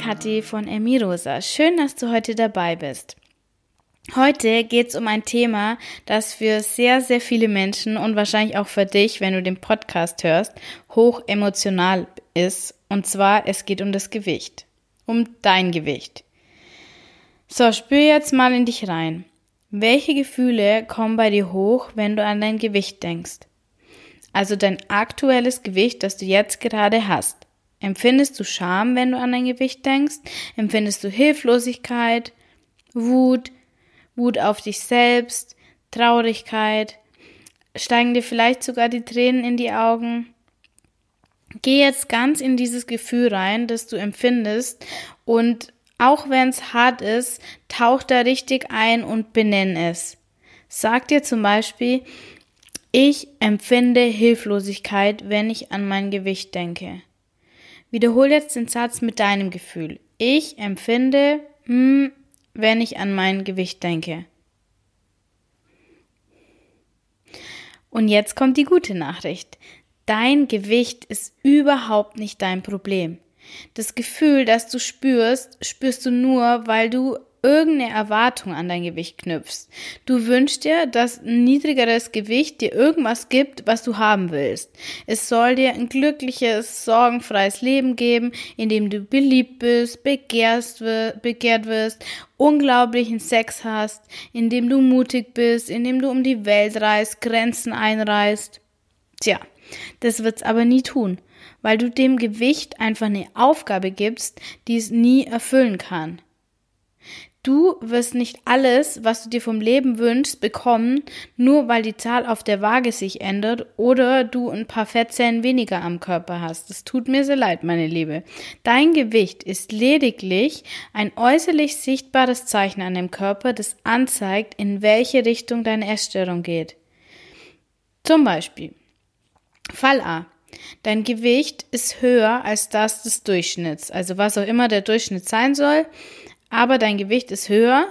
Kathi von Emirosa. Schön, dass du heute dabei bist. Heute geht es um ein Thema, das für sehr, sehr viele Menschen und wahrscheinlich auch für dich, wenn du den Podcast hörst, hoch emotional ist. Und zwar, es geht um das Gewicht. Um dein Gewicht. So, spür jetzt mal in dich rein. Welche Gefühle kommen bei dir hoch, wenn du an dein Gewicht denkst? Also dein aktuelles Gewicht, das du jetzt gerade hast. Empfindest du Scham, wenn du an dein Gewicht denkst? Empfindest du Hilflosigkeit, Wut, Wut auf dich selbst, Traurigkeit? Steigen dir vielleicht sogar die Tränen in die Augen? Geh jetzt ganz in dieses Gefühl rein, das du empfindest und auch wenn es hart ist, tauch da richtig ein und benenn es. Sag dir zum Beispiel, ich empfinde Hilflosigkeit, wenn ich an mein Gewicht denke. Wiederhol jetzt den Satz mit deinem Gefühl. Ich empfinde, hm, wenn ich an mein Gewicht denke. Und jetzt kommt die gute Nachricht. Dein Gewicht ist überhaupt nicht dein Problem. Das Gefühl, das du spürst, spürst du nur, weil du irgendeine Erwartung an dein Gewicht knüpfst. Du wünschst dir, dass ein niedrigeres Gewicht dir irgendwas gibt, was du haben willst. Es soll dir ein glückliches, sorgenfreies Leben geben, in dem du beliebt bist, begehrst, begehrt wirst, unglaublichen Sex hast, in dem du mutig bist, in dem du um die Welt reist, Grenzen einreißt. Tja, das wird's aber nie tun, weil du dem Gewicht einfach eine Aufgabe gibst, die es nie erfüllen kann. Du wirst nicht alles, was du dir vom Leben wünschst, bekommen, nur weil die Zahl auf der Waage sich ändert oder du ein paar Fettzellen weniger am Körper hast. Es tut mir sehr leid, meine Liebe. Dein Gewicht ist lediglich ein äußerlich sichtbares Zeichen an dem Körper, das anzeigt, in welche Richtung deine Essstörung geht. Zum Beispiel. Fall A. Dein Gewicht ist höher als das des Durchschnitts, also was auch immer der Durchschnitt sein soll aber dein Gewicht ist höher,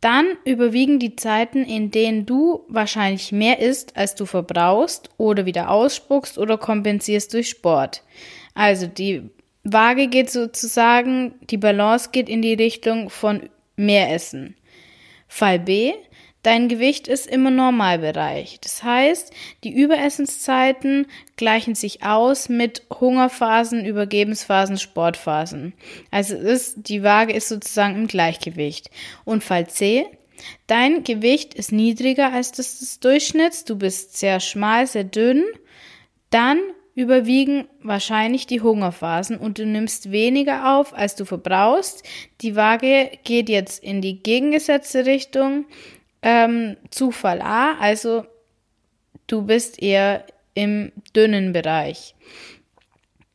dann überwiegen die Zeiten, in denen du wahrscheinlich mehr isst, als du verbrauchst oder wieder ausspuckst oder kompensierst durch Sport. Also die Waage geht sozusagen, die Balance geht in die Richtung von mehr Essen. Fall B, Dein Gewicht ist im Normalbereich. Das heißt, die Überessenszeiten gleichen sich aus mit Hungerphasen, Übergebensphasen, Sportphasen. Also ist, die Waage ist sozusagen im Gleichgewicht. Und Fall C, dein Gewicht ist niedriger als das des Durchschnitts. Du bist sehr schmal, sehr dünn. Dann überwiegen wahrscheinlich die Hungerphasen und du nimmst weniger auf, als du verbrauchst. Die Waage geht jetzt in die gegengesetzte Richtung ähm, Zufall A, also du bist eher im dünnen Bereich.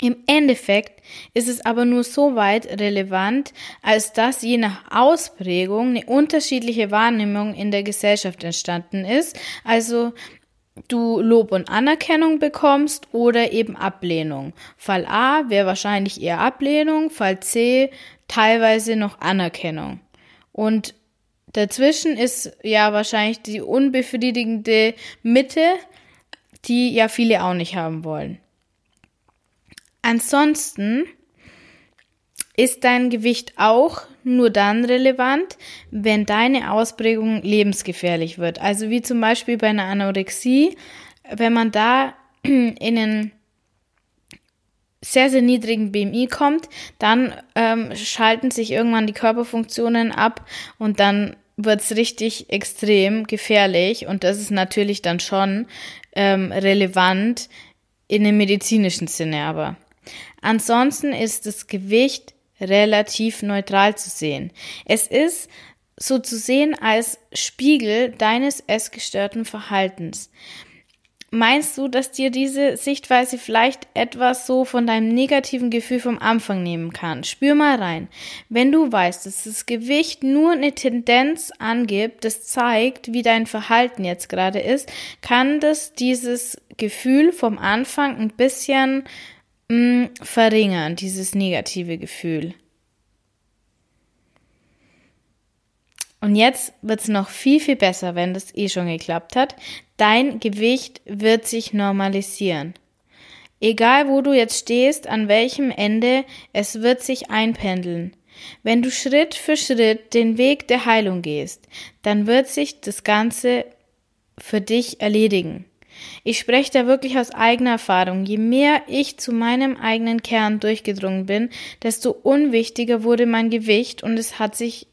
Im Endeffekt ist es aber nur so weit relevant, als dass je nach Ausprägung eine unterschiedliche Wahrnehmung in der Gesellschaft entstanden ist. Also du Lob und Anerkennung bekommst oder eben Ablehnung. Fall A wäre wahrscheinlich eher Ablehnung, Fall C teilweise noch Anerkennung. Und Dazwischen ist ja wahrscheinlich die unbefriedigende Mitte, die ja viele auch nicht haben wollen. Ansonsten ist dein Gewicht auch nur dann relevant, wenn deine Ausprägung lebensgefährlich wird. Also wie zum Beispiel bei einer Anorexie, wenn man da in einen sehr, sehr niedrigen BMI kommt, dann ähm, schalten sich irgendwann die Körperfunktionen ab und dann wird's richtig extrem gefährlich und das ist natürlich dann schon ähm, relevant in dem medizinischen Sinne aber. Ansonsten ist das Gewicht relativ neutral zu sehen. Es ist so zu sehen als Spiegel deines essgestörten Verhaltens. Meinst du, dass dir diese Sichtweise vielleicht etwas so von deinem negativen Gefühl vom Anfang nehmen kann? Spür mal rein. Wenn du weißt, dass das Gewicht nur eine Tendenz angibt, das zeigt, wie dein Verhalten jetzt gerade ist, kann das dieses Gefühl vom Anfang ein bisschen mh, mm, verringern, dieses negative Gefühl. Und jetzt wird's noch viel, viel besser, wenn das eh schon geklappt hat. Dein Gewicht wird sich normalisieren. Egal wo du jetzt stehst, an welchem Ende, es wird sich einpendeln. Wenn du Schritt für Schritt den Weg der Heilung gehst, dann wird sich das Ganze für dich erledigen. Ich spreche da wirklich aus eigener Erfahrung. Je mehr ich zu meinem eigenen Kern durchgedrungen bin, desto unwichtiger wurde mein Gewicht und es hat sich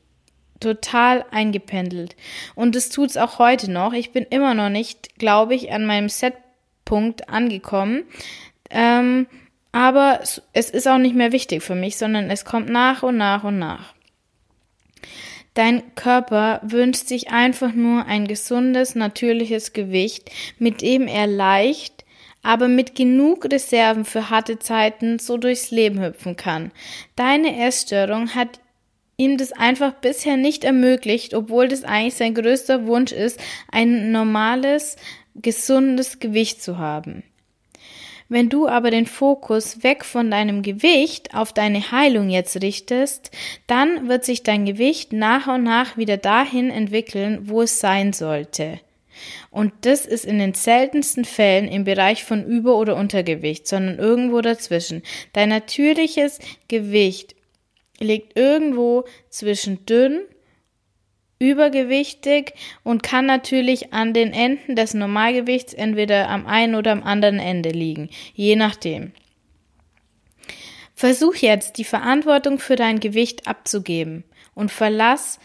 total eingependelt. Und es tut's auch heute noch. Ich bin immer noch nicht, glaube ich, an meinem Setpunkt angekommen. Ähm, aber es ist auch nicht mehr wichtig für mich, sondern es kommt nach und nach und nach. Dein Körper wünscht sich einfach nur ein gesundes, natürliches Gewicht, mit dem er leicht, aber mit genug Reserven für harte Zeiten so durchs Leben hüpfen kann. Deine Essstörung hat ihm das einfach bisher nicht ermöglicht, obwohl das eigentlich sein größter Wunsch ist, ein normales, gesundes Gewicht zu haben. Wenn du aber den Fokus weg von deinem Gewicht auf deine Heilung jetzt richtest, dann wird sich dein Gewicht nach und nach wieder dahin entwickeln, wo es sein sollte. Und das ist in den seltensten Fällen im Bereich von Über- oder Untergewicht, sondern irgendwo dazwischen. Dein natürliches Gewicht liegt irgendwo zwischen dünn übergewichtig und kann natürlich an den Enden des Normalgewichts entweder am einen oder am anderen Ende liegen, je nachdem. Versuch jetzt die Verantwortung für dein Gewicht abzugeben und verlass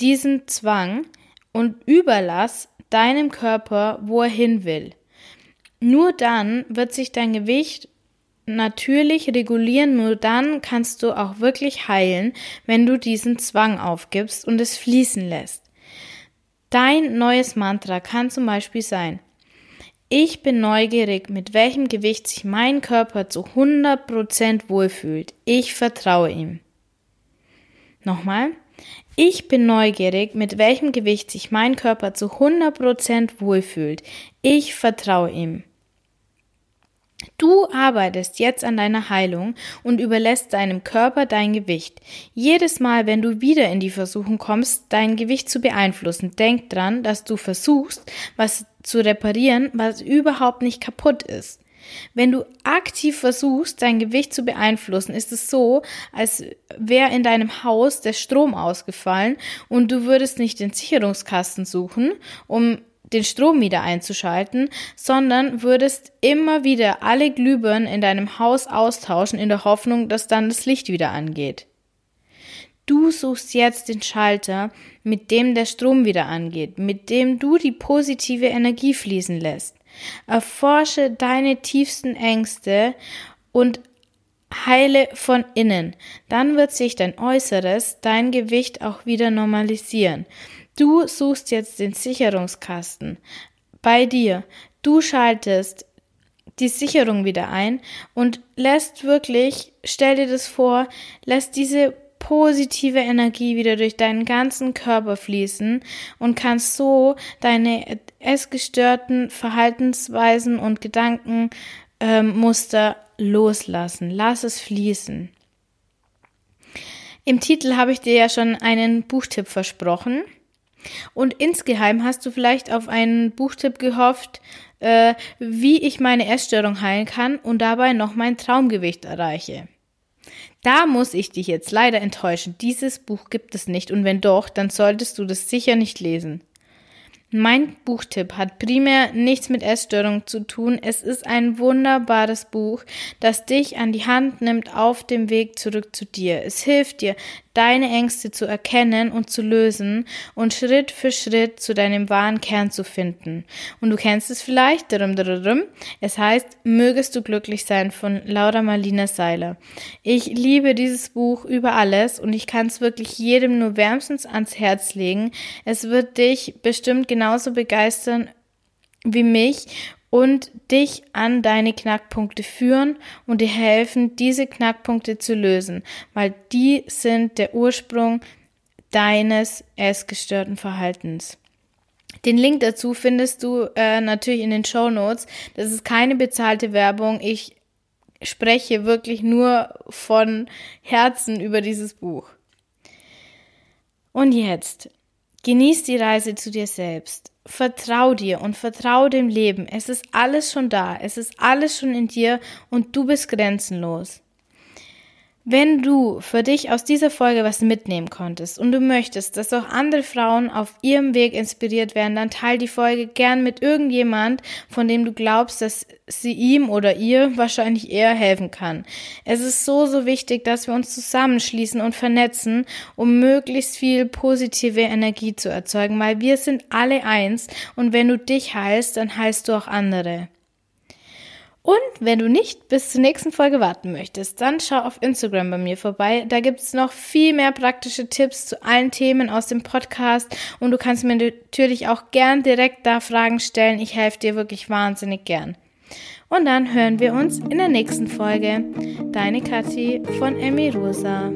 diesen Zwang und überlass deinem Körper, wo er hin will. Nur dann wird sich dein Gewicht natürlich regulieren, nur dann kannst du auch wirklich heilen, wenn du diesen Zwang aufgibst und es fließen lässt. Dein neues Mantra kann zum Beispiel sein, ich bin neugierig, mit welchem Gewicht sich mein Körper zu 100% wohlfühlt. Ich vertraue ihm. Nochmal. Ich bin neugierig, mit welchem Gewicht sich mein Körper zu 100% wohlfühlt. Ich vertraue ihm. Du arbeitest jetzt an deiner Heilung und überlässt deinem Körper dein Gewicht. Jedes Mal, wenn du wieder in die Versuchung kommst, dein Gewicht zu beeinflussen, denk dran, dass du versuchst, was zu reparieren, was überhaupt nicht kaputt ist. Wenn du aktiv versuchst, dein Gewicht zu beeinflussen, ist es so, als wäre in deinem Haus der Strom ausgefallen und du würdest nicht den Sicherungskasten suchen, um den Strom wieder einzuschalten, sondern würdest immer wieder alle Glühbirnen in deinem Haus austauschen in der Hoffnung, dass dann das Licht wieder angeht. Du suchst jetzt den Schalter, mit dem der Strom wieder angeht, mit dem du die positive Energie fließen lässt. Erforsche deine tiefsten Ängste und heile von innen. Dann wird sich dein Äußeres, dein Gewicht auch wieder normalisieren. Du suchst jetzt den Sicherungskasten bei dir. Du schaltest die Sicherung wieder ein und lässt wirklich, stell dir das vor, lässt diese positive Energie wieder durch deinen ganzen Körper fließen und kannst so deine essgestörten Verhaltensweisen und Gedankenmuster ähm, loslassen. Lass es fließen. Im Titel habe ich dir ja schon einen Buchtipp versprochen. Und insgeheim hast du vielleicht auf einen Buchtipp gehofft, äh, wie ich meine Essstörung heilen kann und dabei noch mein Traumgewicht erreiche. Da muss ich dich jetzt leider enttäuschen. Dieses Buch gibt es nicht und wenn doch, dann solltest du das sicher nicht lesen. Mein Buchtipp hat primär nichts mit Essstörung zu tun. Es ist ein wunderbares Buch, das dich an die Hand nimmt auf dem Weg zurück zu dir. Es hilft dir, deine Ängste zu erkennen und zu lösen und Schritt für Schritt zu deinem wahren Kern zu finden. Und du kennst es vielleicht, es heißt, mögest du glücklich sein von Laura Marlina Seiler. Ich liebe dieses Buch über alles und ich kann es wirklich jedem nur wärmstens ans Herz legen. Es wird dich bestimmt genauso begeistern wie mich und dich an deine Knackpunkte führen und dir helfen, diese Knackpunkte zu lösen, weil die sind der Ursprung deines essgestörten Verhaltens. Den Link dazu findest du äh, natürlich in den Show Notes. Das ist keine bezahlte Werbung. Ich spreche wirklich nur von Herzen über dieses Buch. Und jetzt Genieß die Reise zu dir selbst. Vertrau dir und vertrau dem Leben. Es ist alles schon da. Es ist alles schon in dir und du bist grenzenlos. Wenn du für dich aus dieser Folge was mitnehmen konntest und du möchtest, dass auch andere Frauen auf ihrem Weg inspiriert werden, dann teile die Folge gern mit irgendjemand, von dem du glaubst, dass sie ihm oder ihr wahrscheinlich eher helfen kann. Es ist so, so wichtig, dass wir uns zusammenschließen und vernetzen, um möglichst viel positive Energie zu erzeugen, weil wir sind alle eins und wenn du dich heilst, dann heilst du auch andere. Und wenn du nicht bis zur nächsten Folge warten möchtest, dann schau auf Instagram bei mir vorbei. Da gibt's noch viel mehr praktische Tipps zu allen Themen aus dem Podcast und du kannst mir natürlich auch gern direkt da Fragen stellen. Ich helfe dir wirklich wahnsinnig gern. Und dann hören wir uns in der nächsten Folge. Deine Kathi von Emi Rosa.